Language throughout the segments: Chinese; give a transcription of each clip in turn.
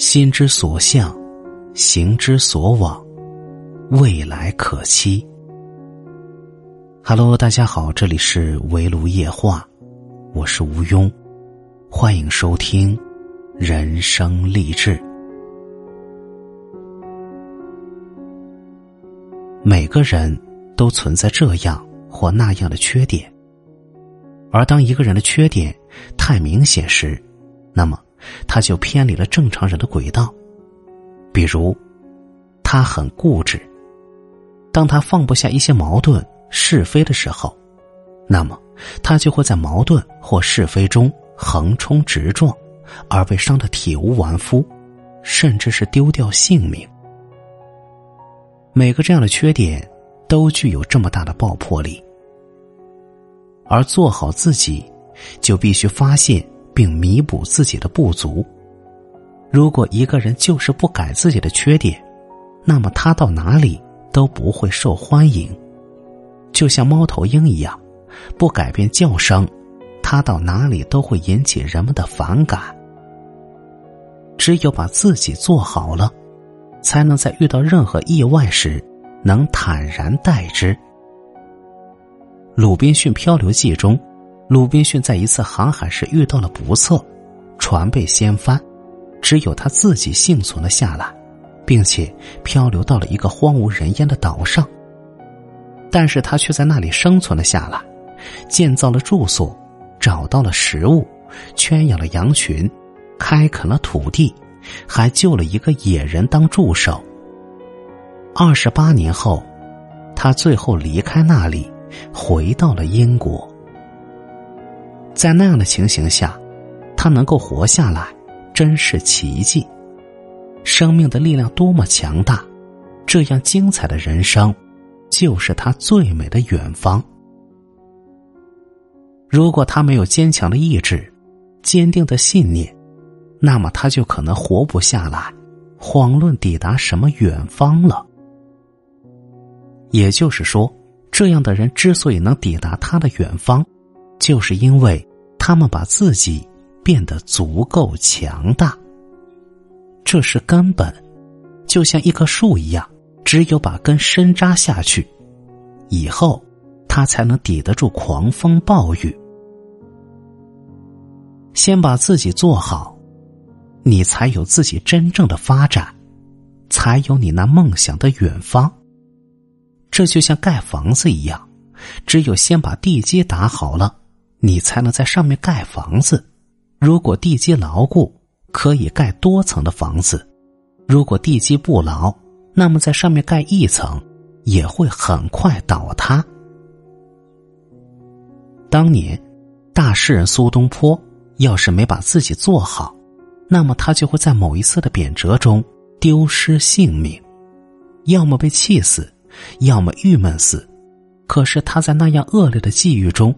心之所向，行之所往，未来可期。Hello，大家好，这里是围炉夜话，我是吴庸，欢迎收听人生励志。每个人都存在这样或那样的缺点，而当一个人的缺点太明显时，那么。他就偏离了正常人的轨道，比如，他很固执。当他放不下一些矛盾是非的时候，那么他就会在矛盾或是非中横冲直撞，而被伤得体无完肤，甚至是丢掉性命。每个这样的缺点都具有这么大的爆破力，而做好自己，就必须发现。并弥补自己的不足。如果一个人就是不改自己的缺点，那么他到哪里都不会受欢迎，就像猫头鹰一样，不改变叫声，他到哪里都会引起人们的反感。只有把自己做好了，才能在遇到任何意外时能坦然待之。《鲁滨逊漂流记》中。鲁滨逊在一次航海时遇到了不测，船被掀翻，只有他自己幸存了下来，并且漂流到了一个荒无人烟的岛上。但是他却在那里生存了下来，建造了住所，找到了食物，圈养了羊群，开垦了土地，还救了一个野人当助手。二十八年后，他最后离开那里，回到了英国。在那样的情形下，他能够活下来，真是奇迹。生命的力量多么强大！这样精彩的人生，就是他最美的远方。如果他没有坚强的意志、坚定的信念，那么他就可能活不下来，遑论抵达什么远方了。也就是说，这样的人之所以能抵达他的远方，就是因为。他们把自己变得足够强大，这是根本，就像一棵树一样，只有把根深扎下去，以后它才能抵得住狂风暴雨。先把自己做好，你才有自己真正的发展，才有你那梦想的远方。这就像盖房子一样，只有先把地基打好了。你才能在上面盖房子。如果地基牢固，可以盖多层的房子；如果地基不牢，那么在上面盖一层也会很快倒塌。当年，大诗人苏东坡要是没把自己做好，那么他就会在某一次的贬谪中丢失性命，要么被气死，要么郁闷死。可是他在那样恶劣的际遇中。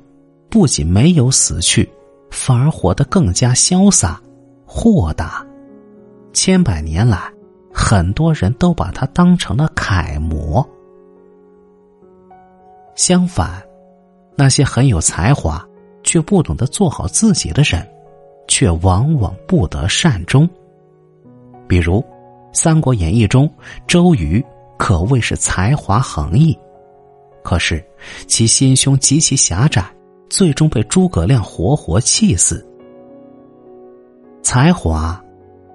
不仅没有死去，反而活得更加潇洒、豁达。千百年来，很多人都把他当成了楷模。相反，那些很有才华却不懂得做好自己的人，却往往不得善终。比如，《三国演义》中，周瑜可谓是才华横溢，可是其心胸极其狭窄。最终被诸葛亮活活气死。才华，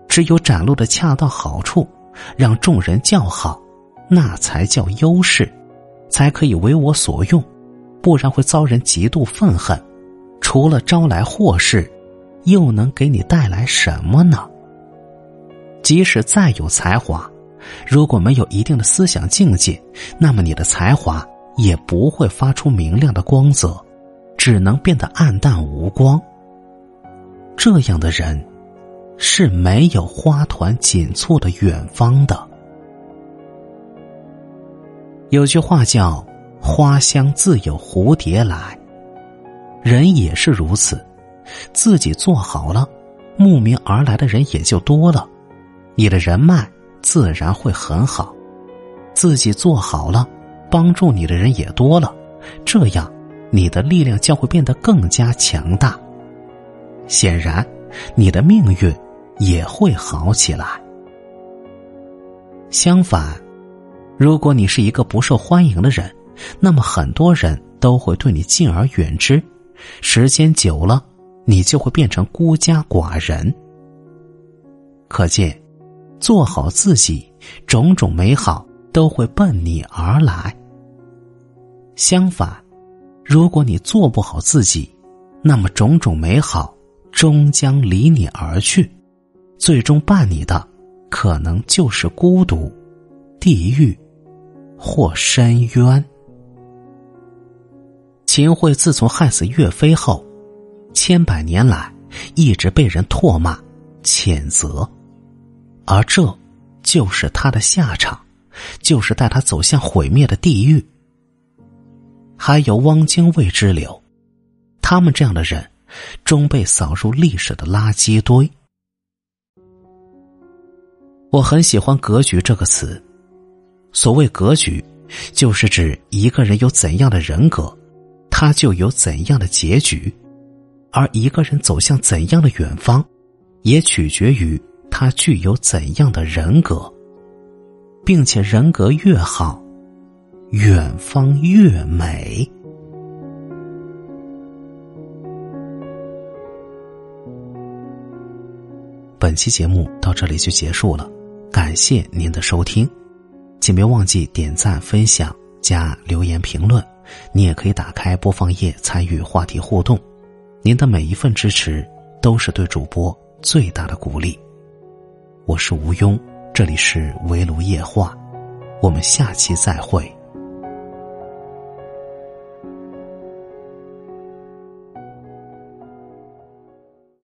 只有展露的恰到好处，让众人叫好，那才叫优势，才可以为我所用，不然会遭人极度愤恨。除了招来祸事，又能给你带来什么呢？即使再有才华，如果没有一定的思想境界，那么你的才华也不会发出明亮的光泽。只能变得暗淡无光。这样的人是没有花团锦簇的远方的。有句话叫“花香自有蝴蝶来”，人也是如此。自己做好了，慕名而来的人也就多了，你的人脉自然会很好。自己做好了，帮助你的人也多了，这样。你的力量将会变得更加强大。显然，你的命运也会好起来。相反，如果你是一个不受欢迎的人，那么很多人都会对你敬而远之，时间久了，你就会变成孤家寡人。可见，做好自己，种种美好都会奔你而来。相反，如果你做不好自己，那么种种美好终将离你而去，最终伴你的可能就是孤独、地狱或深渊。秦桧自从害死岳飞后，千百年来一直被人唾骂、谴责。而这，就是他的下场，就是带他走向毁灭的地狱。还有汪精卫之流，他们这样的人，终被扫入历史的垃圾堆。我很喜欢“格局”这个词，所谓格局，就是指一个人有怎样的人格，他就有怎样的结局，而一个人走向怎样的远方，也取决于。他具有怎样的人格，并且人格越好，远方越美。本期节目到这里就结束了，感谢您的收听，请别忘记点赞、分享、加留言评论。你也可以打开播放页参与话题互动，您的每一份支持都是对主播最大的鼓励。我是吴庸，这里是围炉夜话，我们下期再会。